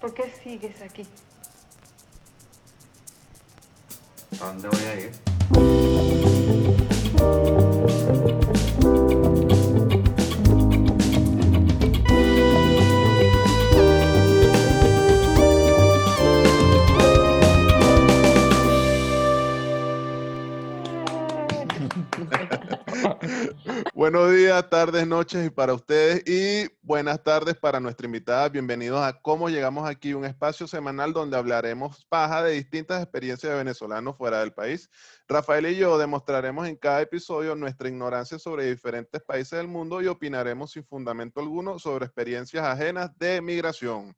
¿Por qué sigues aquí? ¿A dónde voy a ir? Buenos días, tardes, noches y para ustedes y buenas tardes para nuestra invitada. Bienvenidos a Cómo Llegamos Aquí, un espacio semanal donde hablaremos paja de distintas experiencias de venezolanos fuera del país. Rafael y yo demostraremos en cada episodio nuestra ignorancia sobre diferentes países del mundo y opinaremos sin fundamento alguno sobre experiencias ajenas de migración.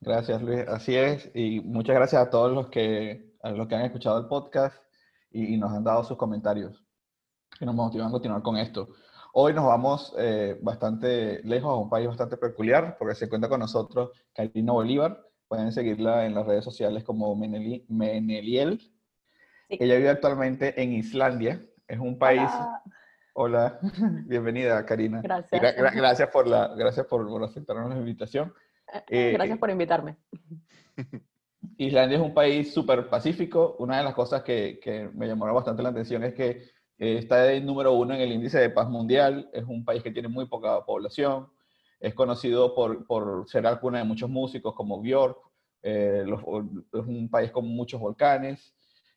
Gracias, Luis. Así es. Y muchas gracias a todos los que, a los que han escuchado el podcast y, y nos han dado sus comentarios que nos motivan a continuar con esto. Hoy nos vamos eh, bastante lejos, a un país bastante peculiar, porque se cuenta con nosotros Karina Bolívar. Pueden seguirla en las redes sociales como Meneli, Meneliel. Sí. Ella vive actualmente en Islandia. Es un país... Hola. Hola, bienvenida Karina. Gracias. Gra- gra- gracias por, la, gracias por, por aceptarnos la invitación. Eh, Gracias por invitarme. Islandia es un país súper pacífico. Una de las cosas que, que me llamó bastante la atención es que eh, está de número uno en el índice de paz mundial. Es un país que tiene muy poca población. Es conocido por, por ser la cuna de muchos músicos como Björk. Eh, los- es un país con muchos volcanes.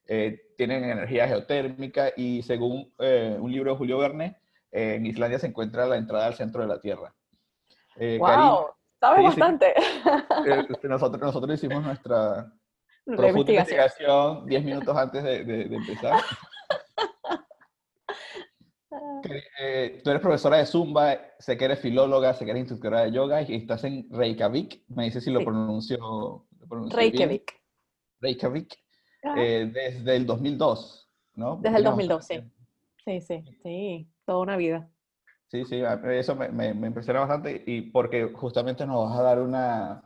Eh, tienen energía geotérmica y según eh, un libro de Julio Verne, en Islandia se encuentra la entrada al centro de la Tierra. Eh, ¡Wow! ¿Sabes Sí, sí. bastante? eh, nosotros, nosotros hicimos nuestra, profunda investigación 10 minutos antes de, de- de empezar. Que, eh, tú eres profesora de Zumba, sé que eres filóloga, sé que eres instructora de yoga y estás en Reykjavik. Me dice si lo pronuncio, lo pronuncio bien. Reykjavik. Reykjavik. Ah, eh, desde el 2002, ¿no? Desde el Tienes 2002, bastante sí. Sí, sí, sí. Toda una vida. Sí, sí, eso me, me- me impresiona bastante y porque justamente nos vas a dar una...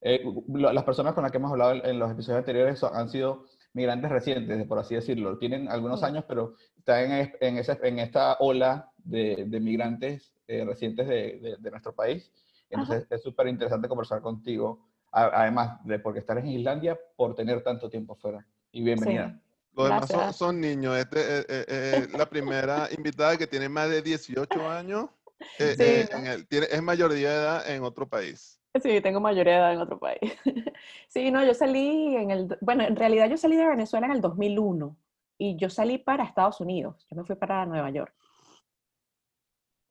eh, las personas con las que hemos hablado en, los episodios anteriores han sido migrantes recientes, por así decirlo. Tienen algunos Mm. años, pero están en, es- en, ese- en esta ola de, de migrantes eh, recientes de, de- de nuestro país. Entonces es súper interesante conversar contigo, a- además de porque estar en Islandia, por tener tanto tiempo fuera. Y bienvenida. Los demás son, son niños. Este eh, eh, eh, la primera invitada que tiene más de 18 años. eh, Sí, eh, en el- tiene- es mayoría de edad en otro país. Sí, tengo mayoría de edad en otro país. Sí, no, yo salí en el, bueno, en realidad yo salí de Venezuela en el 2001 y yo salí para Estados Unidos. Yo me fui para Nueva York.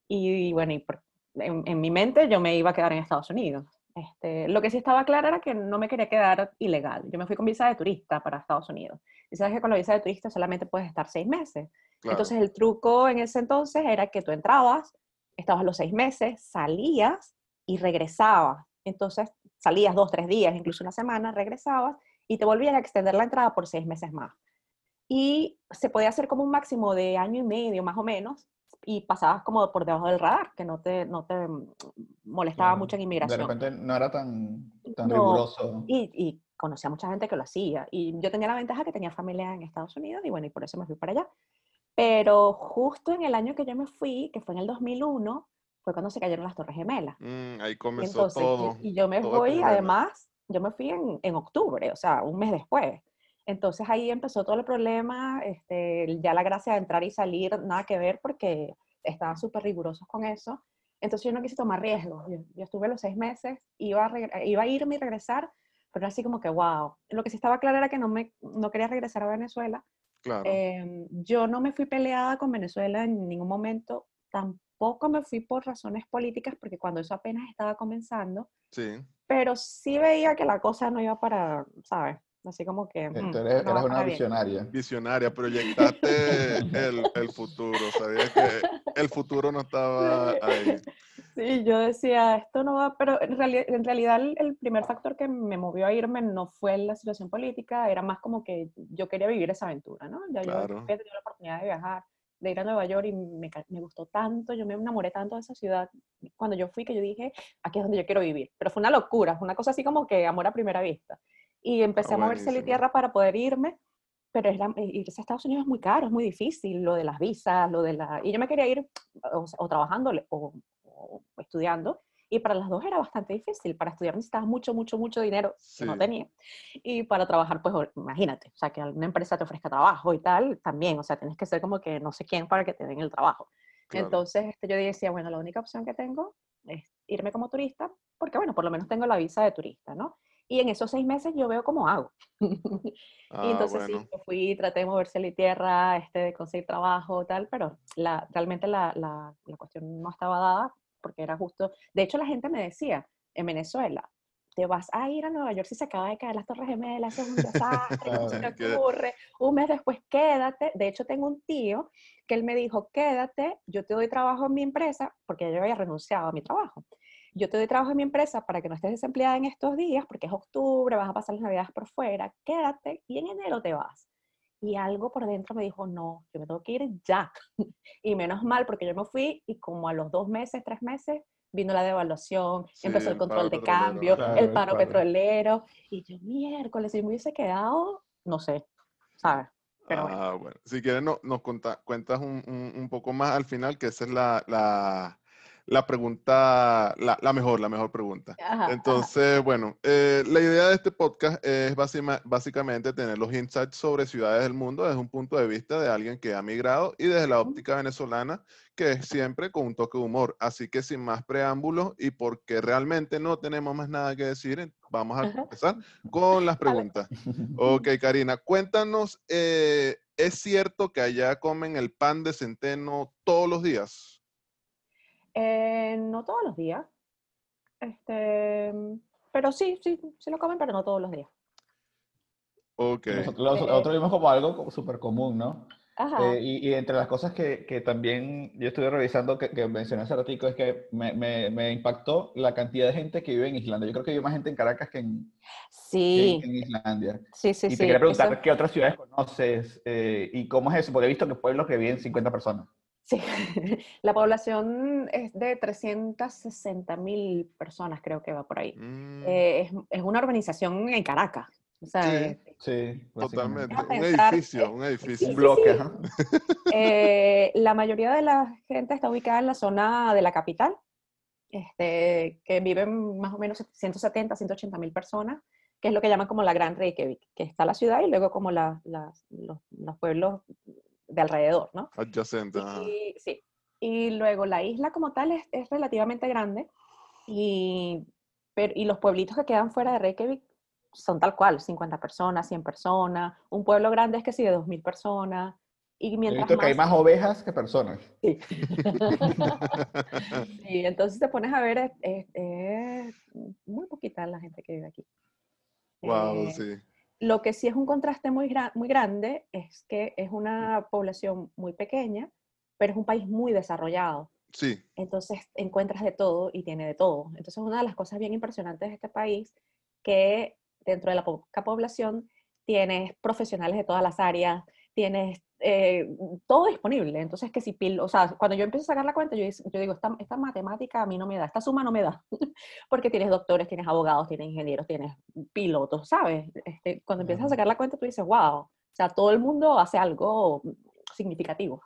Y, bueno, y por- en, en mi mente yo me iba a quedar en Estados Unidos. Este, lo que sí estaba claro era que no me quería quedar ilegal. Yo me fui con visa de turista para Estados Unidos. Y sabes que con la visa de turista solamente puedes estar seis meses. Claro. Entonces el truco en ese entonces era que tú entrabas, estabas los seis meses, salías y regresabas. Entonces salías dos, tres días, incluso una semana, regresabas y te volvían a extender la entrada por seis meses más. Y se podía hacer como un máximo de año y medio, más o menos, y pasabas como por debajo del radar, que no te, no te molestaba Claro. mucho en De inmigración. repente no era tan, tan No, riguroso. Y, y conocí a mucha gente que lo hacía. Y yo tenía la ventaja que tenía familia en Estados Unidos y bueno, y por eso me fui para allá. Pero justo en el año que yo me fui, que fue en el 2001, fue cuando se cayeron las Torres Gemelas. Mm, ahí Y comenzó entonces, y- todo. y, yo me problema. además, yo me fui en, en octubre, o sea, un mes después. Entonces ahí empezó todo el problema, este, ya la gracia de entrar y salir, nada que ver, porque estaban súper rigurosos con eso. Entonces yo no quise tomar riesgos. Yo, yo estuve los seis meses, iba a, iba a irme y regresar, pero así como que, wow. Lo que sí estaba claro era que no, me, no quería regresar a Venezuela. Claro. Em, yo no me fui peleada con Venezuela en ningún momento, tampoco me fui por razones políticas, porque cuando eso apenas estaba comenzando, sí. pero sí veía que la cosa no iba para, ¿sabes? Así como que... Mm, Tú eres, no eres una para bien. visionaria. Visionaria, proyectaste el, el futuro. Sabías que el futuro no estaba ahí. Sí, yo decía, esto no va, pero en, reali- en realidad el, el primer factor que me movió a irme no fue la situación política, era más como que yo quería vivir esa aventura, ¿no? Ya yo Claro. había tenido la oportunidad de viajar, de ir a Nueva York y me, me gustó tanto, yo me enamoré tanto de esa ciudad cuando yo fui que yo dije, aquí es donde yo quiero vivir. Pero fue una locura, fue una cosa así como que amor a primera vista. Y empecé a moverse la buenísimo. tierra para poder irme, pero era- irse a Estados Unidos es muy caro, es muy difícil, lo de las visas, lo de la... Y yo me quería ir o, o trabajando o, o estudiando, Y para las dos era bastante difícil. Para estudiar necesitabas mucho, mucho, mucho dinero que no Sí. tenía. Y para trabajar, pues imagínate, o sea, que alguna empresa te ofrezca trabajo y tal, también, o sea, tienes que ser como que no sé quién para que te den el trabajo. Claro. Entonces este, yo decía, bueno, la única opción que tengo es irme como turista, porque bueno, por lo menos tengo la visa de turista, ¿no? Y en esos seis meses yo veo cómo hago. Ah, y entonces bueno. sí, yo fui, traté de moverse la tierra, este, de conseguir trabajo, tal, pero la, realmente la, la, la cuestión no estaba dada porque era justo, de hecho la gente me decía, en Venezuela, te vas a ir a Nueva York si se acaba de caer las Torres Gemelas, es un desastre, ¿cómo se te ocurre? Un mes después, quédate. De hecho, tengo un tío que él me dijo, quédate, yo te doy trabajo en mi empresa, porque yo había renunciado a mi trabajo. Yo te doy trabajo en mi empresa para que no estés desempleada en estos días, porque es octubre, vas a pasar las navidades por fuera, quédate y en enero te vas. Y algo por dentro me dijo, no, yo me tengo que ir ya. y menos mal, porque yo me fui y como a los dos meses, tres meses, vino la devaluación, Sí, empezó el control de cambio, Claro, el paro petrolero. Y yo, miércoles, si me hubiese quedado, no sé, ¿sabes? Pero bueno. Ah, bueno. Si quieres, no- nos cuentas un, un- un poco más al final, que esa es la, la, la pregunta, la, la mejor, la mejor pregunta. Ajá, ajá. Entonces, bueno, eh, la idea de este podcast es básima- básicamente tener los insights sobre ciudades del mundo desde un punto de vista de alguien que ha migrado y desde la óptica venezolana, que es siempre con un toque de humor. Así que sin más preámbulos y porque realmente no tenemos más nada que decir, vamos a Ajá. empezar con las preguntas. Ok, Karina, cuéntanos, eh, ¿es cierto que allá comen el pan de centeno todos los días? Eh, no todos los días. Este, pero sí, sí, sí lo comen, pero no todos los días. Ok, Nosotros, nosotros- Eh, nosotros vimos como algo súper común, ¿no? Ajá. Eh, y, y entre las cosas que, que también yo estuve revisando, que, que mencioné hace ratico, es que me, me, me impactó la cantidad de gente que vive en Islandia. Yo creo que vive más gente en Caracas que en, que sí, en, en Islandia. sí, sí, y te sí. quería preguntar eso- qué otras ciudades conoces eh, y cómo es eso, porque he visto que pueblos que viven 50 personas. Sí. La población es de 360 mil personas, creo que va por ahí. Mm, Eh, es, es una urbanización en Caracas. O sea, Sí. eh, Sí, totalmente. Un pensar, edificio, eh, un sí, edificio. Un bloque, sí. Eh, la mayoría de la gente está ubicada en la zona de la capital, este, que viven más o menos 170, 180 mil personas, que es lo que llaman como la Gran Reykjavik, que está la ciudad y luego como la- los pueblos de alrededor, ¿no? Adyacente. Y, sí. y luego la isla como tal es, es relativamente grande y, pero, y los pueblitos que quedan fuera de Reykjavik son tal cual, 50 personas, 100 personas, un pueblo grande es que sí, de 2.000 personas. Y mientras que hay más ovejas que personas. Sí. Sí, entonces te pones a ver, es, es- es muy poquita la gente que vive aquí. Wow, Eh, sí. Lo que sí es un contraste muy, gra- muy grande es que es una población muy pequeña, pero es un país muy desarrollado. Sí, Entonces encuentras de todo y tiene de todo. Entonces una de las cosas bien impresionantes de este país, que dentro de la poca población tienes profesionales de todas las áreas, tienes eh, todo disponible. Entonces que si, pil- o sea, cuando yo empiezo a sacar la cuenta, yo, yo digo, esta, esta matemática a mí no me da, esta suma no me da, porque tienes doctores, tienes abogados, tienes ingenieros, tienes pilotos, ¿sabes? Este, cuando empiezas a sacar la cuenta, tú dices, wow, o sea, todo el mundo hace algo significativo.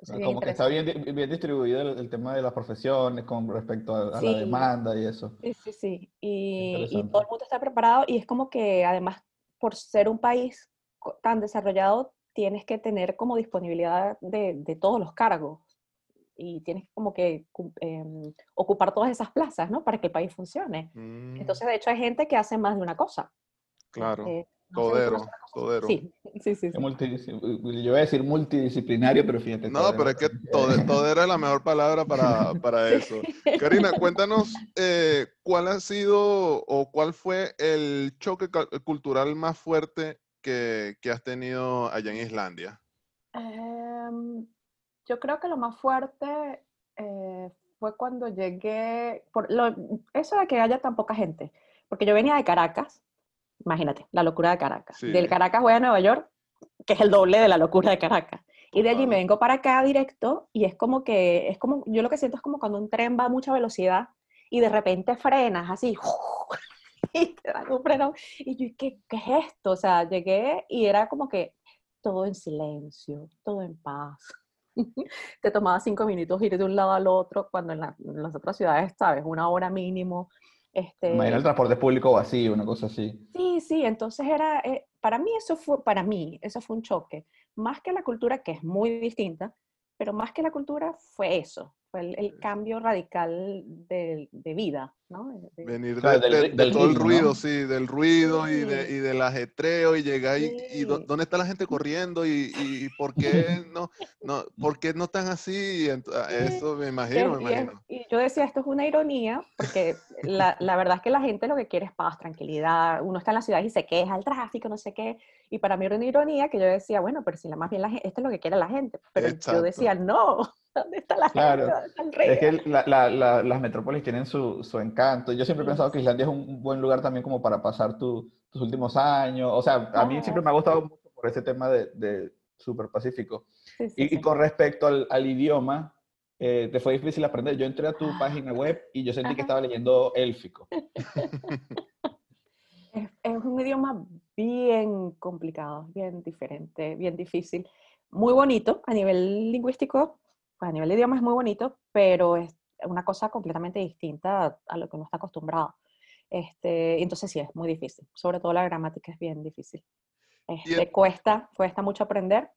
Entonces, Como que está bien, bien distribuido el, el tema de las profesiones con respecto a, a la Sí. demanda y eso. Sí, sí, sí. Y, y todo el mundo está preparado y es como que además, por ser un país tan desarrollado, tienes que tener como disponibilidad de, de todos los cargos y tienes como que em, ocupar todas esas plazas, ¿no? Para que el país funcione. Mm, Entonces, de hecho, hay gente que hace más de una cosa. claro. No sé, Todero, cosa. todero. Sí, sí, sí. Sí. multidisci- Yo voy a decir multidisciplinario, pero fíjate. No, todavía pero es que tode- todero es la mejor palabra para, para eso. Karina, cuéntanos eh, cuál ha sido o cuál fue el choque cultural más fuerte que, que has tenido allá en Islandia. Em, yo creo que lo más fuerte eh, fue cuando llegué, por lo- eso de que haya tan poca gente, porque yo venía de Caracas, imagínate, la locura de Caracas. Sí. Del Caracas voy a Nueva York, que es el doble de la locura de Caracas. Y de allí me vengo para acá directo y es como que, es como, yo lo que siento es como cuando un tren va a mucha velocidad y de repente frenas así, y te dan un frenón. Y yo, ¿qué, ¿qué es esto? O sea, llegué y era como que todo en silencio, todo en paz. te tomaba cinco minutos ir de un lado al otro, cuando en, la- en las otras ciudades, ¿sabes? Una hora mínimo. Este, Imagina el transporte público vacío, una cosa así. Sí, sí, entonces era, eh, para mí eso fue, para mí, eso fue un choque. Más que la cultura, que es muy distinta, pero más que la cultura fue eso, fue el, el cambio radical de, de vida, ¿no? De- Venir de, Claro, del todo el ruido, ¿no? sí, del ruido y, de, Sí. y del ajetreo y llegar y, y Sí. dónde está la gente corriendo y, y- y por qué no, no, por qué no están así. Ent- ah, Sí, Eso me imagino, es- me y, es- imagino. y yo decía, esto es una ironía, porque la, la verdad es que la gente lo que quiere es paz, tranquilidad, uno está en la ciudad y se queja, el tráfico, no sé qué, y para mí era una ironía que yo decía, bueno, pero si la, más bien la gente, esto es lo que quiere la gente, pero Exacto. yo decía, no, ¿dónde está la Claro. gente? ¿Dónde está el? Es que la- la- la- las metrópolis tienen su, su encanto. Yo siempre he pensado que. Islandia es un buen lugar también como para pasar tu- tus últimos años. O sea, a mí Ah, siempre me ha gustado mucho por ese tema de, de Super Pacífico. Sí, sí, Y, y sí. con respecto al, al idioma, eh, ¿te fue difícil aprender? Yo entré a tu página web y yo sentí que estaba leyendo élfico. Es, es un idioma bien complicado, bien diferente, bien difícil. Muy bonito a nivel lingüístico, pues a nivel de idioma es muy bonito, pero es una cosa completamente distinta a, lo que uno está acostumbrado. Este, entonces sí, es muy difícil. Sobre todo la gramática es bien difícil. Este, el- cuesta, cuesta mucho aprender,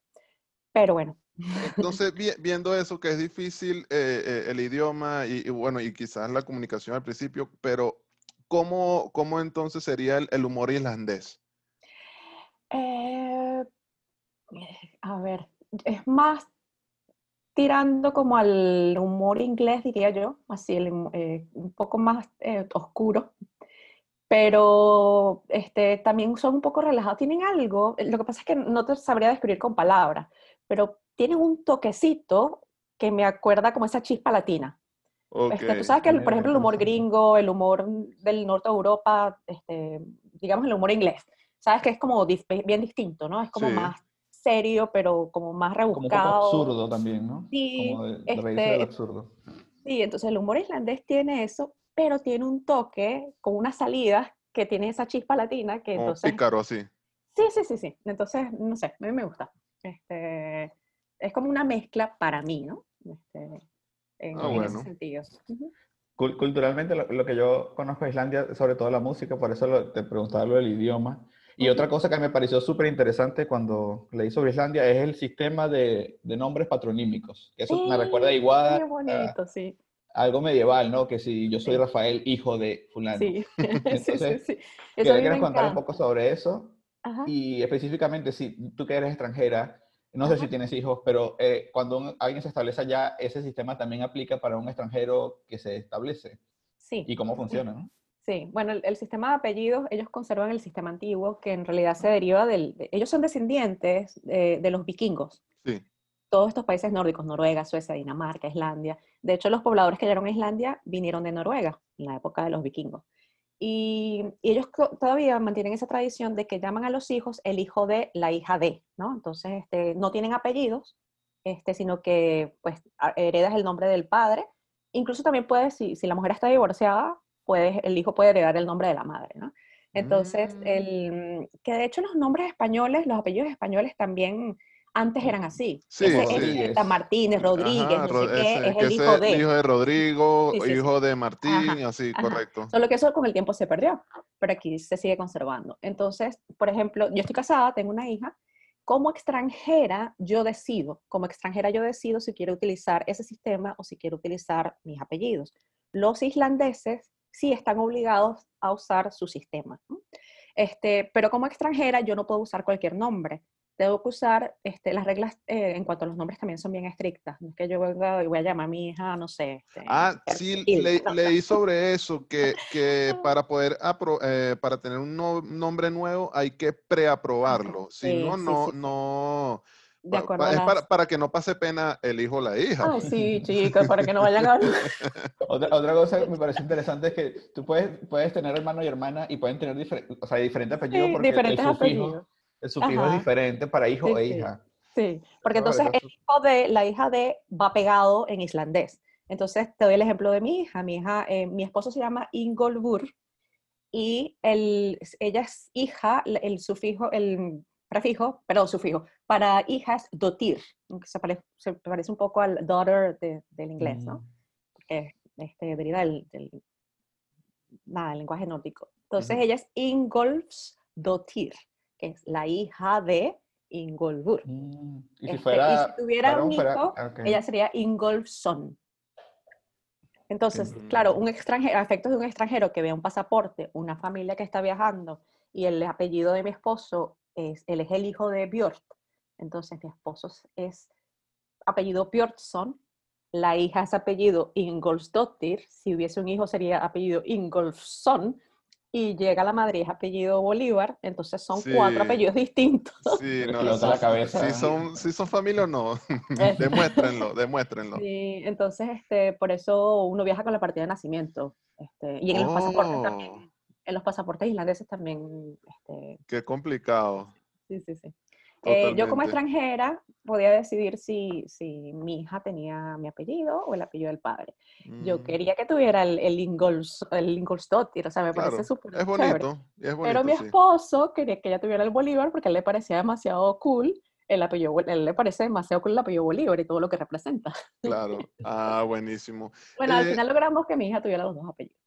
pero bueno. Entonces, vi- viendo eso, que es difícil eh, eh, el idioma y, y bueno, y quizás la comunicación al principio, pero ¿cómo, cómo entonces sería el, el humor islandés? Eh, a ver, es más tirando como al humor inglés, diría yo, así el eh, un poco más eh, oscuro, pero este, también son un poco relajados. Tienen algo, lo que pasa es que no te sabría describir con palabras, pero tienen un toquecito que me acuerda como esa chispa latina. Este, Ok. tú sabes que, el- por ejemplo, el humor gringo, el humor del norte de Europa, este, digamos el humor inglés, sabes que es como bien distinto, ¿no? Es como Sí. más serio, pero como más Como un poco rebuscado. absurdo también, ¿no? Sí, Como de, de reírse del este, absurdo. Sí, entonces el humor islandés tiene eso, pero tiene un toque con unas salidas que tiene esa chispa latina que Como entonces... pícaro, así. Sí, sí, sí, sí. Entonces, no sé, a mí me gusta. Este, es como una mezcla para mí, ¿no? Este, en, Ah, en ese bueno. sentido. Ujú. Cul- Culturalmente, lo, lo que yo conozco de Islandia, sobre todo la música, por eso lo- te preguntaba lo del idioma. Y otra cosa que me pareció súper interesante cuando leí sobre Islandia es el sistema de, de nombres patronímicos. Que eso me recuerda a Sí, Iguada, Qué a bonito, sí. algo medieval, ¿no? Que si yo soy Sí. Rafael, hijo de fulano. Sí, sí, sí, Entonces, sí. Eso a Quería mí que nos contar un poco sobre eso Ajá. y específicamente si tú que eres extranjera, no sé Ajá. si tienes hijos, pero eh, cuando un- alguien se establece allá, ese sistema también aplica para un extranjero que se establece. Sí, ¿Y cómo funciona, no? Sí. Bueno, el, el sistema de apellidos, ellos conservan el sistema antiguo que en realidad se deriva del... de- ellos son descendientes de, de los vikingos. Sí. Todos estos países nórdicos, Noruega, Suecia, Dinamarca, Islandia. De hecho, los pobladores que llegaron a Islandia vinieron de Noruega en la época de los vikingos. Y, y ellos todavía mantienen esa tradición de que llaman a los hijos el hijo de la hija de, ¿no? Entonces, este, no tienen apellidos, este, sino que pues heredas el nombre del padre. Incluso también puedes, si, si la mujer está divorciada, puedes, el hijo puede heredar el nombre de la madre, ¿no? Entonces, Mm. el, que de hecho los nombres españoles, los apellidos españoles también antes eran así. Sí, Ese, sí. Martínez, Rodríguez, Ajá, no qué, es el hijo de. hijo de Rodrigo, Sí, sí, sí. hijo de Martín, Ajá, así, ajá. correcto. Solo que eso con el tiempo se perdió, pero aquí se sigue conservando. Entonces, por ejemplo, yo estoy casada, tengo una hija. Como extranjera, yo decido, como extranjera yo decido si quiero utilizar ese sistema o si quiero utilizar mis apellidos. Los islandeses sí están obligados a usar su sistema. ¿no? Este, pero como extranjera yo no puedo usar cualquier nombre. Tengo que usar, este, las reglas eh, en cuanto a los nombres también son bien estrictas. No es que yo venga y voy a llamar a mi hija, no sé. este, Ah, sí, le- no, no. leí sobre eso, que, que para poder, apro- eh, para tener un no- nombre nuevo hay que preaprobarlo. Si sí, no, sí, no, sí. no, De acuerdo es para, para que no pase pena el hijo o la hija. Ay, sí, chicos, para que no vayan a... Otra, otra cosa que me parece interesante es que tú puedes, puedes tener hermano y hermana y pueden tener difer- o sea, diferentes apellidos Sí, porque el- diferentes el sufijo, apellidos. el sufijo es diferente para hijo Sí, e sí. hija. Sí, porque entonces el hijo de, la hija de va pegado en islandés. Entonces te doy el ejemplo de mi hija. Mi hija, eh, mi esposo se llama Ingolfur y el, ella es hija, el- el sufijo, el prefijo, perdón, sufijo, Para hijas, dotir, que se, pare- se parece un poco al daughter de- del inglés, ¿no? Mm. Porque este, deriva del, del, nada, del lenguaje nórdico. Entonces Ujú. ella es Ingolfs dotir, que es la hija de Ingolfur. Mm, Y si Este, fuera. y si tuviera un hijo, ah, ella sería Ingolfsson. Entonces, claro, un extranjero, a efectos de un extranjero que vea un pasaporte, una familia que está viajando y el apellido de mi esposo es, él es el hijo de Björk, entonces mi esposo es- apellido Björnsson, la hija es apellido Ingolfsdottir, si hubiese un hijo sería apellido Ingolfsson, y llega la madre es apellido Bolívar, entonces son Sí. cuatro apellidos distintos. Sí, no, Explota la cabeza. sí son, sí son familia o no. demuéstrenlo, demuéstrenlo. Sí, entonces, este, por eso uno viaja con la partida de nacimiento. Este, y en los pasaportes Oh. también, en los pasaportes islandeses también, este, Qué complicado. sí, sí, sí. Eh, yo como extranjera podía decidir si, si mi hija tenía mi apellido o el apellido del padre. Yo Mm, quería que tuviera el, el, Ingols, el Ingolsdottir, o sea, me claro, parece súper Es chévere. bonito, y es bonito, Pero mi sí. esposo quería que ella tuviera el Bolívar porque a él le parecía demasiado cool el apellido, a él le parece demasiado cool el apellido Bolívar y todo lo que representa. Claro. Ah, buenísimo. Bueno, al Eh, final logramos que mi hija tuviera los dos apellidos.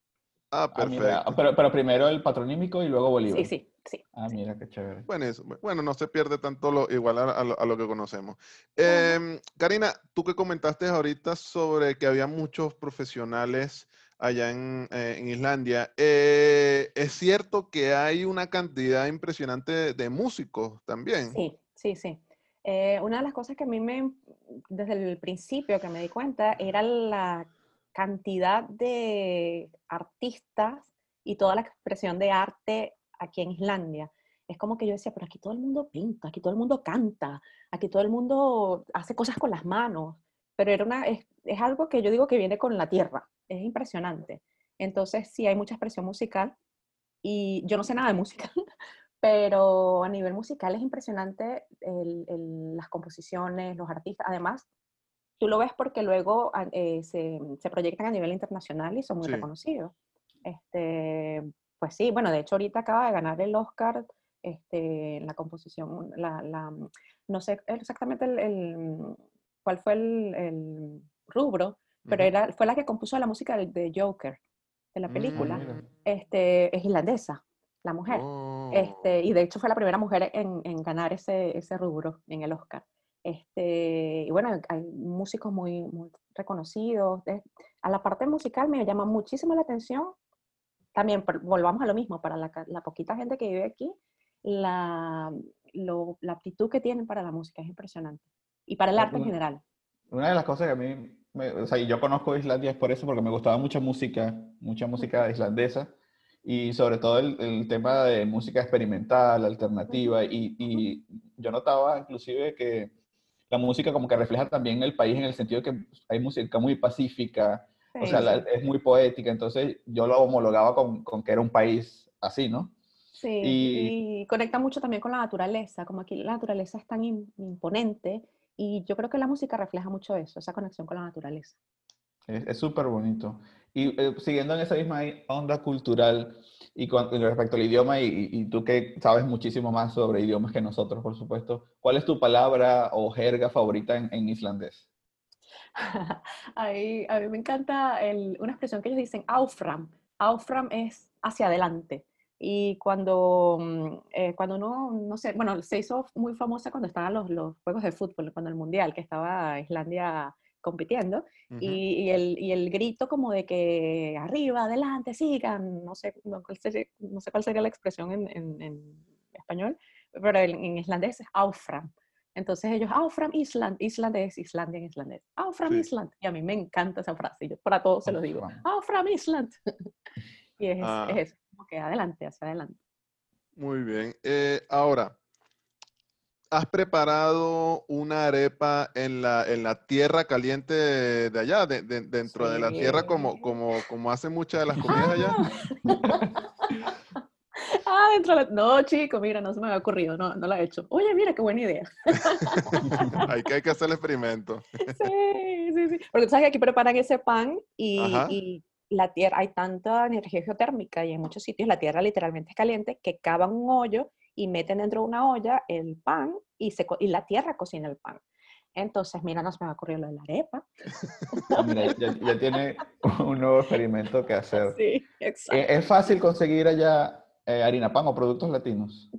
Ah, perfecto. pero, pero primero el patronímico y luego Bolívar. Sí, sí, sí. Ah, mira, qué chévere. Bueno, eso- bueno, no se pierde tanto lo, igual a, a lo, a lo que conocemos. Em, Karina, tú que comentaste ahorita sobre que había muchos profesionales allá en, eh, en Islandia, eh, ¿es cierto que hay una cantidad impresionante de, de músicos también? Sí, sí, sí. Eh, una de las cosas que a mí me, desde el principio que me di cuenta, era la cantidad de artistas y toda la expresión de arte aquí en Islandia. Es como que yo decía, pero aquí todo el mundo pinta, aquí todo el mundo canta, aquí todo el mundo hace cosas con las manos, pero era una, es, es algo que yo digo que viene con la tierra, es impresionante. Entonces sí hay mucha expresión musical y yo no sé nada de música, pero a nivel musical es impresionante el- el- las composiciones, los artistas. Además, tú lo ves porque luego eh, se, se proyectan a nivel internacional y son muy Sí. reconocidos. Este, pues sí, bueno, de hecho ahorita acaba de ganar el Oscar este, la composición, la, la- no sé exactamente el, el- cuál fue el, el rubro, pero era, fue la que compuso la música de, de Joker, de la película. mira. este, es irlandesa, la mujer. Oh, Este, y de hecho fue la primera mujer en, en ganar ese, ese rubro en el Oscar. Este, y bueno, hay músicos muy, muy reconocidos. A la parte musical me llama muchísimo la atención. También volvamos a lo mismo, para la, la poquita gente que vive aquí, la, lo- la aptitud que tienen para la música es impresionante. Y para el Eh, arte en una- general. Una de las cosas que a mí, me- o sea, yo conozco Islandia es por eso, porque me gustaba mucha música, mucha música islandesa, y sobre todo el, el tema de música experimental, alternativa, y, y yo notaba inclusive que la música como que refleja también el país en el sentido que hay música muy pacífica, o Sí, sea, la- es muy poética, entonces yo lo homologaba con, con que era un país así, ¿no? Sí, Y- y conecta mucho también con la naturaleza, como aquí la naturaleza es tan im- imponente y yo creo que la música refleja mucho eso, esa conexión con la naturaleza. Es súper bonito. Y eh, siguiendo en esa misma onda cultural y con y respecto al idioma, y, y- y tú que sabes muchísimo más sobre idiomas que nosotros, por supuesto, ¿cuál es tu palabra o jerga favorita en, en islandés? Ahí, a mí me encanta el- una expresión que ellos dicen, aufram. Aufram es hacia adelante. Y cuando, mm, eh, cuando uno, no sé, bueno, se hizo muy famosa cuando estaban los, los juegos de fútbol, cuando el mundial, que estaba Islandia compitiendo, ujú. y, y el, y el grito como de que arriba, adelante, sigan, no sé, no, cuál sería, no sé cuál sería la expresión en, en- en español, pero en, en islandés es aufram. Entonces ellos, Aufram Island, Island es Islandia en islandés, Aufram Sí. Island, y a mí me encanta esa frase, yo para todos se lo digo, Aufram. Aufram Island. y es, Ah. es eso, como que adelante, hacia adelante. Muy bien. Eh, ahora, ¿has preparado una arepa en la, en la tierra caliente de, allá, de- de- dentro de la tierra, como, Sí. como, como hacen muchas de las comidas allá? Ah, dentro de la... No, chico, mira, no se me había ocurrido, no, no la he hecho. Oye, mira, qué buena idea. hay, que, hay que hacer el experimento. Sí, sí, sí. Porque tú sabes que aquí preparan ese pan y, y la tierra, hay tanta energía geotérmica y en muchos sitios la tierra literalmente es caliente que cavan un hoyo y meten dentro de una olla el pan y, se, y la tierra cocina el pan. Entonces, mira, nos me va a ocurrir lo de la arepa. Ah, mira, ya, ya, tiene un nuevo experimento que hacer. Sí, exacto. ¿Es fácil conseguir allá eh, harina pan o productos latinos?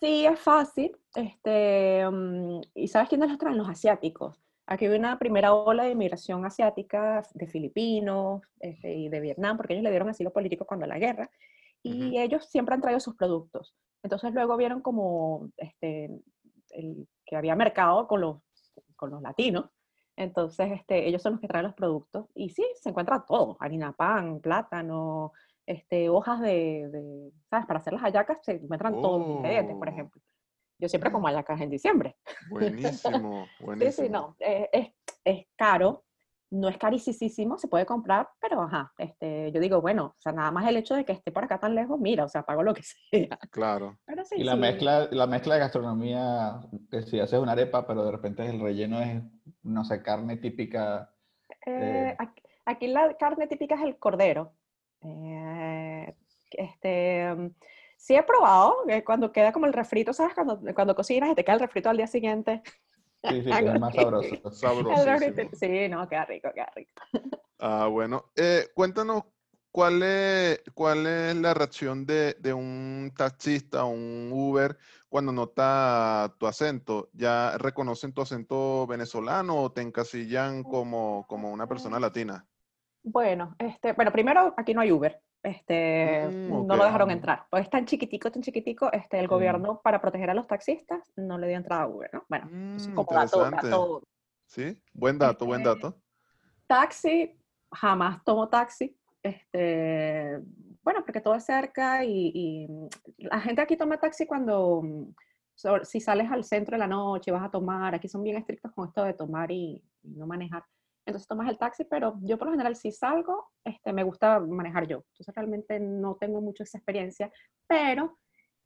Sí, es fácil. Este, um, ¿Y sabes quiénes los traen? Los asiáticos. Aquí hay una primera ola de inmigración asiática de filipinos este, y de Vietnam, porque ellos le dieron asilo político cuando la guerra, y ellos siempre han traído sus productos. Entonces luego vieron como este, el, que había mercado con los, con los latinos, entonces este, ellos son los que traen los productos, y sí, se encuentra todo, harina pan, plátano, este, hojas de, de, ¿sabes? Para hacer las hallacas se encuentran todos los ingredientes, por Oh. ejemplo. Yo siempre como hallacas en diciembre. Buenísimo, buenísimo. Sí, sí, no, eh, es, es caro, no es carísimo, se puede comprar, pero ajá, este, yo digo, bueno, o sea, nada más el hecho de que esté por acá tan lejos, mira, o sea, pago lo que sea. Claro. Pero sí, Y la sí. mezcla, la mezcla de gastronomía, que si haces una arepa, pero de repente el relleno es, no sé, carne típica. Eh, eh, aquí, aquí la carne típica es el cordero. Eh, este, mm, sí he probado, eh, cuando queda como el refrito, ¿sabes? Cuando, cuando cocinas y te queda el refrito al día siguiente. Sí, sí, es más sabroso. Sabrosísimo. Sí, no, queda rico, queda rico. Ah, bueno. Eh, cuéntanos cuál es, cuál es la reacción de, de un taxista o un Uber cuando nota tu acento. ¿Ya reconocen tu acento venezolano o te encasillan como, como una persona latina? Bueno, este, bueno, primero aquí no hay Uber. Este, Mm, no lo dejaron entrar. Pues es tan chiquitico, tan chiquitico, este, el Mm. gobierno para proteger a los taxistas no le dio entrada a Uber, ¿no? Bueno, eso es Mm, como dato, dato. ¿Sí? Buen dato, buen Este, dato. Taxi, jamás tomo taxi. Este, bueno, porque todo es cerca y, y, la gente aquí toma taxi cuando, mm, so- si sales al centro de la noche y vas a tomar, aquí son bien estrictos con esto de tomar y, y no manejar. Entonces tomas el taxi, pero yo por lo general si salgo, este, me gusta manejar yo. Entonces realmente no tengo mucho esa experiencia, pero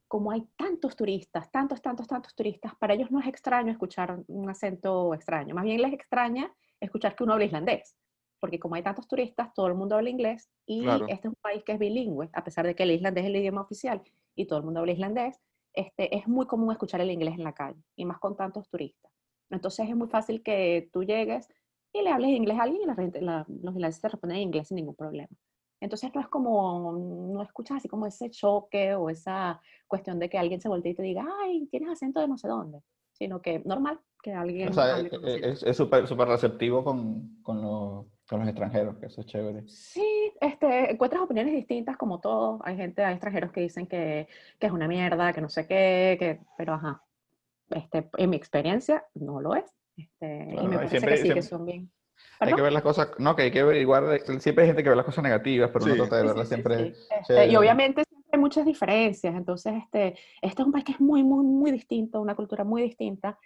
como hay tantos turistas, tantos, tantos, tantos turistas, para ellos no es extraño escuchar un acento extraño. Más bien les extraña escuchar que uno habla islandés, porque como hay tantos turistas, todo el mundo habla inglés y Claro. este es un país que es bilingüe, a pesar de que el islandés es el idioma oficial y todo el mundo habla islandés, este, es muy común escuchar el inglés en la calle y más con tantos turistas. Entonces es muy fácil que tú llegues y le hables inglés a alguien y la la- los ingleses te responden en inglés sin ningún problema. Entonces no es como, no escuchas así como ese choque o esa cuestión de que alguien se voltee y te diga, ay, tienes acento de no sé dónde, sino que normal que alguien O sea, eh, eh, es súper receptivo con, con, los, con los extranjeros, que eso es chévere. Sí, este, encuentras opiniones distintas como todo. Hay gente, hay extranjeros que dicen que, que es una mierda, que no sé qué, que, pero ajá, este, en mi experiencia no lo es. Este, Claro, y me parece siempre- que sí, que siempre- son bien. Hay que ¿Perdón? ver las cosas, no, que hay que averiguar, siempre hay gente que ve las cosas negativas, pero uno Sí. trata de verlas sí, sí, siempre. sí. Este, y obviamente siempre hay muchas diferencias. Entonces, este, este es un país que es muy, muy, muy distinto, una cultura muy distinta.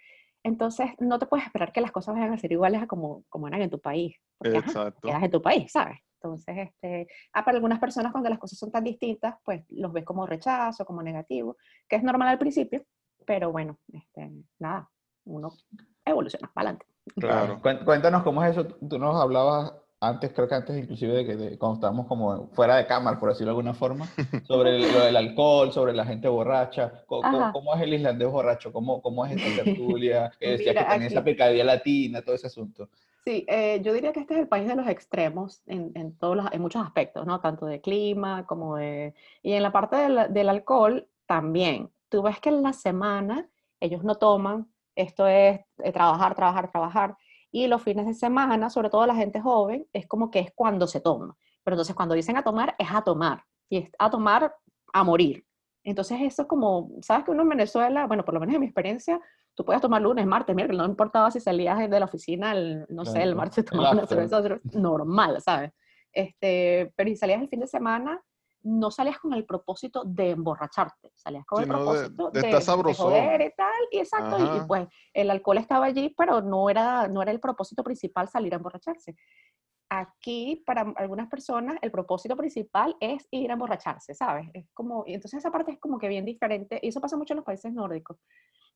Entonces, no te puedes esperar que las cosas vayan a ser iguales a como, como eran en tu país. Porque, ajá, Exacto. quedas en tu país, ¿sabes? Entonces, este, ah, para algunas personas cuando las cosas son tan distintas, pues los ves como rechazo, como negativo, que es normal al principio, pero bueno, este, nada, uno evoluciona para adelante. Claro. Cuéntanos cómo es eso. Tú nos hablabas antes, creo que antes inclusive de que de- cuando estábamos como fuera de cámara, por decirlo de alguna forma, sobre el- lo del alcohol, sobre la gente borracha. Ajá. ¿Cómo, es el islandés borracho? ¿Cómo, cómo es esta tertulia? Que decías Mira, que tenía esa picadilla latina, todo ese asunto. Sí, eh, yo diría que este es el país de los extremos en, en todos los, en muchos aspectos, ¿no? Tanto de clima como de... Y en la parte del, del alcohol también. Tú ves que en la semana ellos no toman, esto es eh, trabajar, trabajar, trabajar. Y los fines de semana, sobre todo la gente joven, es como que es cuando se toma. Pero entonces cuando dicen a tomar, es a tomar. Y es a tomar a morir. Entonces eso es como, ¿sabes que uno en Venezuela, bueno, por lo menos en mi experiencia, tú puedes tomar lunes, martes, miércoles, no importaba si salías de la oficina, el, no sé, el martes tomando una cerveza, normal, ¿sabes? Este, pero si salías el fin de semana, no salías con el propósito de emborracharte, salías con el Sino de- propósito de de, estar de sabrosón. joder y tal, y exacto, y- y, pues el alcohol estaba allí, pero no era, no era el propósito principal salir a emborracharse. Aquí, para algunas personas, el propósito principal es ir a emborracharse, ¿sabes? Es como, y entonces esa parte es como que bien diferente, y eso pasa mucho en los países nórdicos.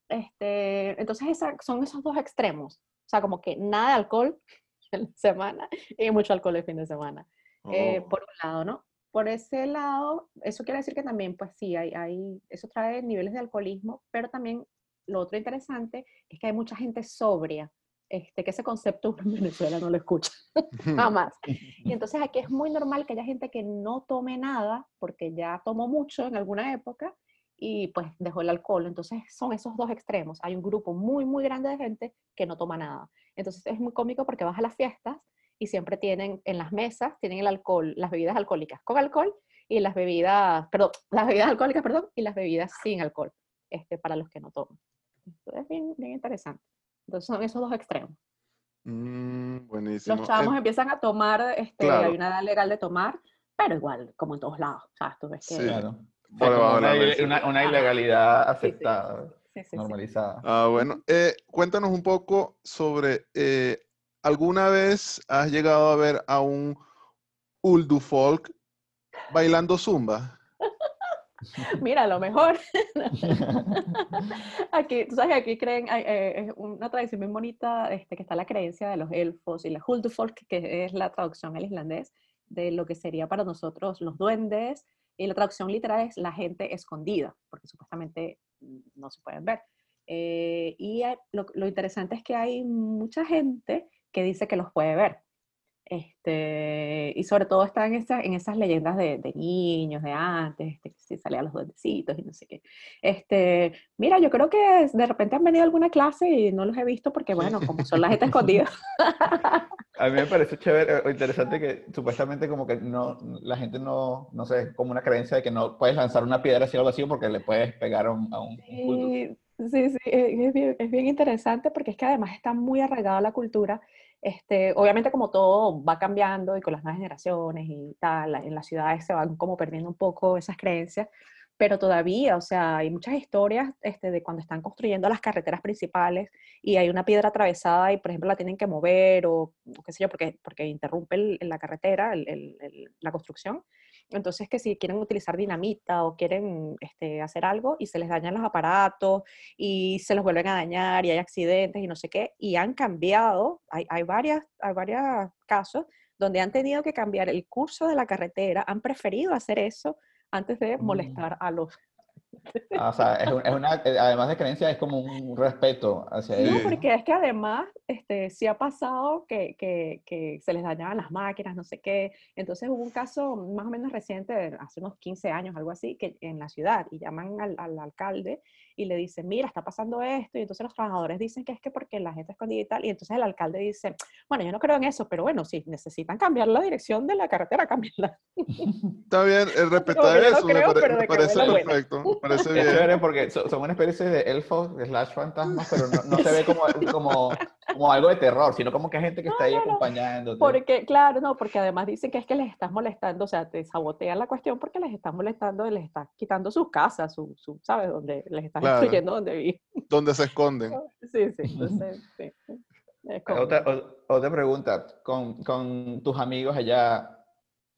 Este, entonces esa- son esos dos extremos, o sea, como que nada de alcohol en la semana y mucho alcohol el fin de semana. Eh, Oh. por un lado, ¿no? Por ese lado, eso quiere decir que también, pues sí, hay, hay, eso trae niveles de alcoholismo, pero también lo otro interesante es que hay mucha gente sobria, este, que ese concepto uno en Venezuela no lo escucha jamás. Y entonces aquí es muy normal que haya gente que no tome nada porque ya tomó mucho en alguna época y pues dejó el alcohol. Entonces son esos dos extremos. Hay un grupo muy, muy grande de gente que no toma nada. Entonces es muy cómico porque vas a las fiestas y siempre tienen en las mesas, tienen el alcohol, las bebidas alcohólicas con alcohol y las bebidas, perdón, las bebidas alcohólicas, perdón, y las bebidas sin alcohol, este, para los que no toman. Esto es bien, bien interesante. Entonces son esos dos extremos. Mm, buenísimo. Los chavos Eh, empiezan a tomar, este, claro. hay una edad legal de tomar, pero igual, como en todos lados. O sea, tú ves que... Sí. Claro. Una, una- una ilegalidad aceptada, Sí, sí, sí. normalizada. Ah, bueno. Eh, cuéntanos un poco sobre, eh, ¿alguna vez has llegado a ver a un Uldu Folk bailando zumba? Mira, lo mejor. aquí, tú sabes que aquí creen, eh, es una tradición bien bonita, este, que está la creencia de los elfos y la Huldufolk, que es la traducción al islandés de lo que sería para nosotros los duendes, y la traducción literal es la gente escondida, porque supuestamente no se pueden ver. Eh, y lo interesante es que hay mucha gente que dice que los puede ver. Este, y sobre todo está en, esa- en esas leyendas de, de niños de antes, este, que si salían los duendecitos y no sé qué. Este, mira, yo creo que de repente han venido a alguna clase y no los he visto porque, bueno, como son la gente escondida. A mí me parece chévere o interesante que supuestamente como que no, la gente no, no sé, como una creencia de que no puedes lanzar una piedra hacia el vacío porque le puedes pegar a un, a un culto. Sí, sí, sí, es bien, es bien interesante porque es que además está muy arraigada la cultura. Este, obviamente como todo va cambiando y con las nuevas generaciones y tal, en las ciudades se van como perdiendo un poco esas creencias, pero todavía, o sea, hay muchas historias este, de cuando están construyendo las carreteras principales y hay una piedra atravesada y, por ejemplo, la tienen que mover o, o qué sé yo, porque, porque interrumpe el- la carretera, el- el- la construcción. Entonces, que si quieren utilizar dinamita o quieren este, hacer algo y se les dañan los aparatos y se los vuelven a dañar y hay accidentes y no sé qué, y han cambiado, hay, hay, varias, hay varios casos donde han tenido que cambiar el curso de la carretera, han preferido hacer eso antes de Mm. molestar a los... Ah, o sea, es, es una, eh, además de creencia, es como un respeto hacia Sí. No, ellos. porque es que además este, sí ha pasado que, que, que se les dañaban las máquinas, no sé qué. Entonces hubo un caso más o menos reciente, hace unos 15 años, algo así, que en la ciudad, y llaman al, al alcalde y le dicen, mira, está pasando esto, y entonces los trabajadores dicen que es que porque la gente escondida y tal, y entonces el alcalde dice, bueno, yo no creo en eso, pero bueno, si necesitan cambiar la dirección de la carretera, cámbiarla. Está bien, el respetar yo no eso me, pare- parece perfecto, me parece Es bien. chévere porque so- son una especie de elfos slash fantasmas, pero no, no se ve como, como, como algo de terror, sino como que hay gente que está ahí no, no. acompañándote. Porque, claro, no, porque además dicen que es que les estás molestando, o sea, te sabotean la cuestión porque les estás molestando y les estás quitando sus casas, su, su ¿sabes? Donde les estás Claro. destruyendo donde viven. Donde se esconden. Sí, sí, entonces, sí. Otra, otra pregunta, con, con tus amigos allá,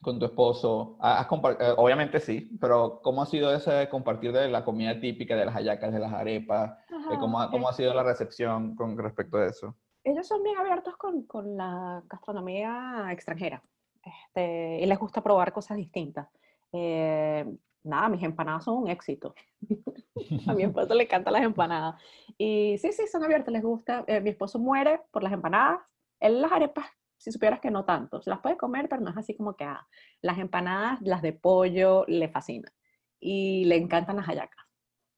con tu esposo, ¿has eh, obviamente sí, pero ¿cómo ha sido ese compartir de la comida típica, de las hallacas, de las arepas? Eh, Ajá, ¿Cómo, ha- cómo ha eh, sido la recepción con respecto a eso? ellos son bien abiertos con, con la gastronomía extranjera este, y les gusta probar cosas distintas. Eh, nada, mis empanadas son un éxito. A mi esposo le encantan las empanadas. Y sí, sí, son abiertos, les gusta. Eh, mi esposo muere por las empanadas. Él las arepas, si supieras que no tanto. Se las puede comer, pero no es así como que ah, las empanadas, las de pollo, le fascinan. Y le encantan las hallacas.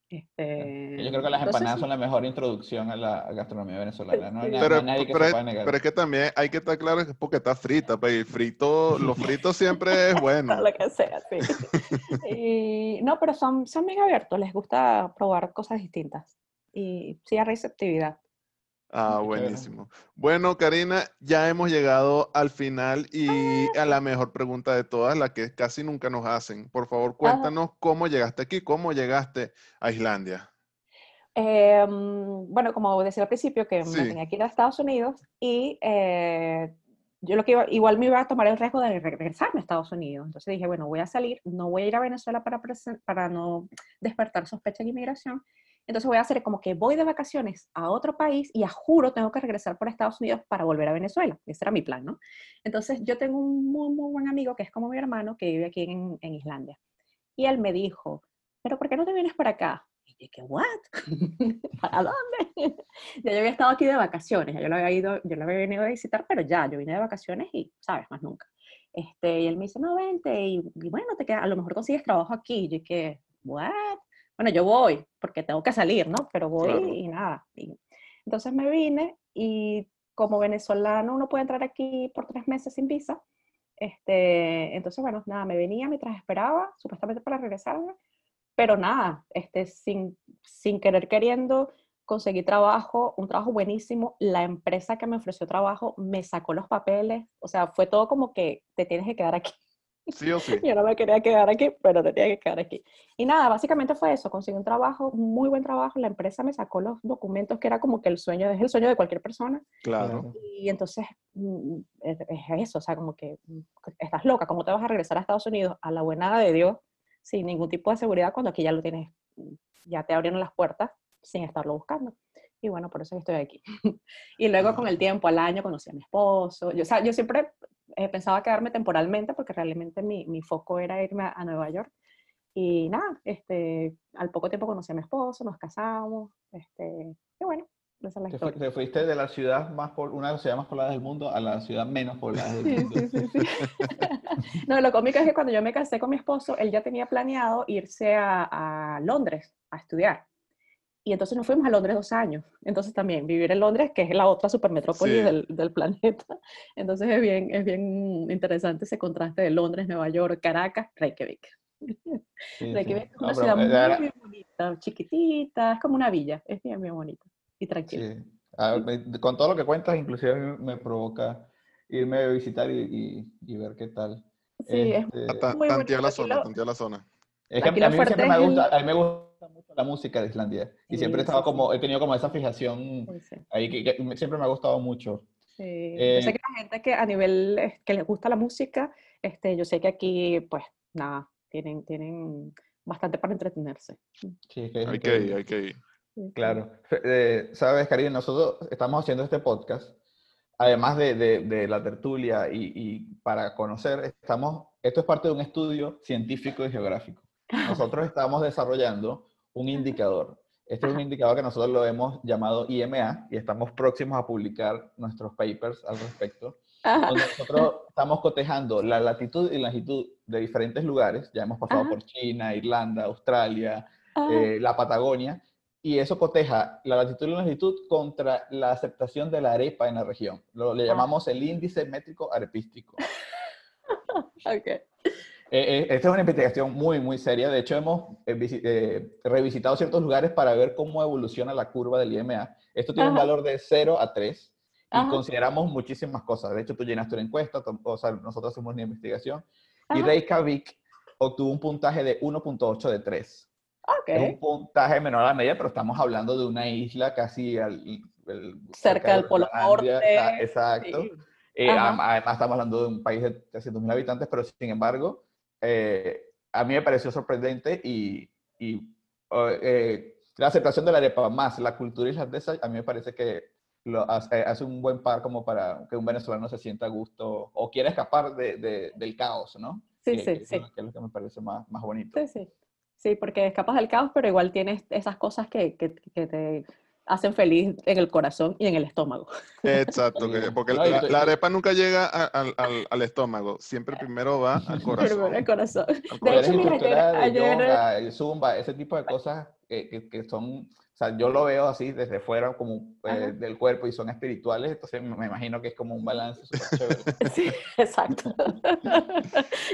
Este, Yo creo que las entonces, empanadas sí. son la mejor introducción a la gastronomía venezolana. No hay, na- no Pero, hay nadie que pero, se es, pueda negar. pero es que también hay que estar claro que es porque está frita, pues, y frito, lo frito siempre es bueno. lo que sea, sí. Y, no, pero son, son bien abiertos, les gusta probar cosas distintas. Y sí hay receptividad. Ah, buenísimo. Bueno, Karina, ya hemos llegado al final y a la mejor pregunta de todas, la que casi nunca nos hacen. Por favor, cuéntanos cómo llegaste aquí, cómo llegaste a Islandia. Eh, mm, bueno, como decía al principio, que Sí. me tenía que ir a Estados Unidos y eh, yo lo que iba, igual me iba a tomar el riesgo de re- regresarme a Estados Unidos. Entonces dije, bueno, voy a salir, no voy a ir a Venezuela para, para no despertar sospecha en inmigración Entonces voy a hacer como que voy de vacaciones a otro país y a juro tengo que regresar por Estados Unidos para volver a Venezuela. Ese era mi plan, ¿no? Entonces yo tengo un muy, muy buen amigo que es como mi hermano que vive aquí en, en Islandia. Y él me dijo, pero ¿por qué no te vienes para acá? Y dije, ¿what? ¿Para dónde? ya yo había estado aquí de vacaciones, ya yo lo había ido, yo lo había venido a visitar, pero ya, yo vine de vacaciones y, ¿sabes? Más nunca. Este, y él me dice, no, vente, y, y bueno, te queda, a lo mejor consigues trabajo aquí. Y yo dije, ¿what? Bueno, yo voy, porque tengo que salir, ¿no? Pero voy Claro. y nada. Y entonces me vine y como venezolano uno puede entrar aquí por tres meses sin visa. Este, entonces, bueno, nada, me venía mientras esperaba, supuestamente para regresarme, pero nada, este, sin, sin querer queriendo, conseguí trabajo, un trabajo buenísimo. La empresa que me ofreció trabajo me sacó los papeles, o sea, fue todo como que te tienes que quedar aquí. Sí o sí. Yo no me quería quedar aquí, pero tenía que quedar aquí. Y nada, básicamente fue eso, conseguí un trabajo, un muy buen trabajo, la empresa me sacó los documentos, que era como que el sueño, es el sueño de cualquier persona, Claro. y entonces mm, es, es eso, o sea, como que mm, estás loca, ¿cómo te vas a regresar a Estados Unidos a la buena de Dios sin ningún tipo de seguridad cuando aquí ya lo tienes, mm, ya te abrieron las puertas sin estarlo buscando? Y bueno, por eso estoy aquí. y luego con el tiempo, al año, conocí a mi esposo. Yo, o sea, yo siempre eh, pensaba quedarme temporalmente porque realmente mi, mi foco era irme a, a Nueva York. Y nada, este, al poco tiempo conocí a mi esposo, nos casamos, este, y bueno, esa es la Te, te fuiste de la ciudad más, po- una de las ciudades más pobladas del mundo a la ciudad menos poblada del Sí, mundo. sí, sí, sí. No, lo cómico es que cuando yo me casé con mi esposo, él ya tenía planeado irse a, a Londres a estudiar. Y entonces nos fuimos a Londres dos años. Entonces también vivir en Londres, que es la otra supermetrópoli Sí. del, del planeta. Entonces es bien, es bien interesante ese contraste de Londres, Nueva York, Caracas, Reykjavik. Sí, sí. Reykjavik es No, una pero, ciudad muy, era- muy bonita, chiquitita, es como una villa, es bien, bien bonita y tranquila. sí. A ver, me- con todo lo que cuentas, inclusive me provoca irme a visitar y, y- y ver qué tal. Sí, es Este, ta- muy bonito. la zona, la zona. Es que a mí siempre me es gusta, a mí me gusta mucho la música de Islandia. Y Sí, siempre sí. como, he tenido como esa fijación Sí, sí. ahí que, que siempre me ha gustado mucho. Sí, Eh, yo sé que la gente que a nivel que les gusta la música, este, yo sé que aquí, pues, nada, tienen, tienen bastante para entretenerse. Sí, que Hay que ir, hay que ir. Claro. Eh, Sabes, Karina, nosotros estamos haciendo este podcast, además de, de- de la tertulia y, y para conocer, estamos, esto es parte de un estudio científico y geográfico. Nosotros estamos desarrollando un indicador. Este es un indicador que nosotros lo hemos llamado IMA y estamos próximos a publicar nuestros papers al respecto, Ajá. donde nosotros estamos cotejando la latitud y longitud de diferentes lugares. Ya hemos pasado Ajá. por China, Irlanda, Australia, eh, la Patagonia, y eso coteja la latitud y la longitud contra la aceptación de la arepa en la región. Lo le llamamos el índice métrico arepístico. Ok. Eh, eh, esta es una investigación muy, muy seria. De hecho, hemos eh, eh, revisitado ciertos lugares para ver cómo evoluciona la curva del IMA. Esto tiene un Ajá. valor de 0 a 3 y Ajá. consideramos muchísimas cosas. De hecho, tú llenaste una encuesta, o sea, nosotros hacemos una investigación. Y Ajá. Reykjavik obtuvo un puntaje de 1.8 de 3. Es un puntaje menor a la media, pero estamos hablando de una isla casi al, el- Cerca del de Polo Norte, Exacto. Sí. Eh, además, estamos hablando de un país de 300.000 habitantes, pero sin embargo, eh, a mí me pareció sorprendente y, y, eh, la aceptación de la arepa más la cultura islandesa, a mí me parece que lo hace, hace un buen par como para que un venezolano se sienta a gusto o quiera escapar de- de- del caos, ¿no? Sí, Que- sí, que sí. es lo que me parece más, más bonito. Sí, sí. Sí, porque escapas del caos, pero igual tienes esas cosas que, que, que te hacen feliz en el corazón y en el estómago. Exacto, porque No, la, la arepa nunca llega a- al, al- al estómago, siempre primero va al corazón. Primero el corazón. al De corazón. eres hecho, mira, de ayer- yoga, de zumba, ese tipo de cosas que, que- que son, o sea, yo lo veo así desde fuera como eh, del cuerpo y son espirituales, entonces me imagino que es como un balance súper chévere. Sí, exacto.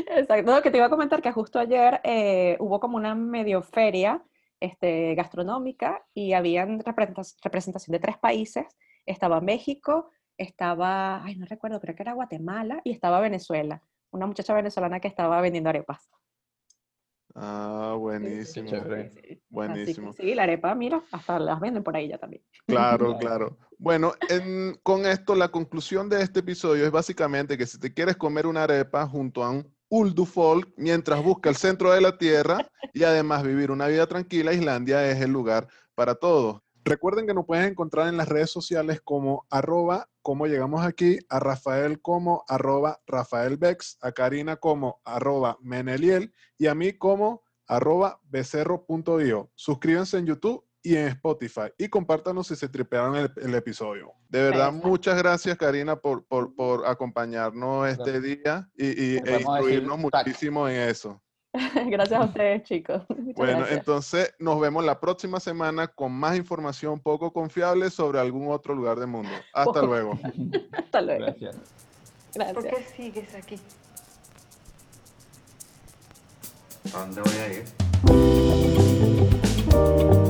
Exacto. No, que te iba a comentar que justo ayer eh, hubo como una medio feria este, gastronómica y habían representación de tres países. Estaba México, estaba, ay, no recuerdo, creo que era Guatemala y estaba Venezuela. Una muchacha venezolana que estaba vendiendo arepas. Ah, buenísimo. Sí, sí. Que Buenísimo. sí, la arepa, mira, hasta las venden por ahí ya también. Claro, Claro. claro. Bueno, en- con esto la conclusión de este episodio es básicamente que si te quieres comer una arepa junto a un Uldufolk mientras busca el centro de la Tierra y además vivir una vida tranquila, Islandia es el lugar para todos. Recuerden que nos pueden encontrar en las redes sociales como arroba como llegamos aquí, a Rafael como arroba Rafael Bex, a Karina como arroba Meneliel y a mí como arroba becerro.io. Suscríbanse en YouTube y en Spotify y compártanos si se tripearon el, el episodio. De verdad, Exacto. muchas gracias, Karina, por, por, por acompañarnos este día y, y- e instruirnos tac. muchísimo en eso. Gracias a ustedes, chicos. Muchas Bueno, gracias. entonces nos vemos la próxima semana con más información poco confiable sobre algún otro lugar del mundo. Hasta luego. Hasta luego. Gracias. Gracias. ¿Por qué sigues aquí? ¿A dónde voy a ir?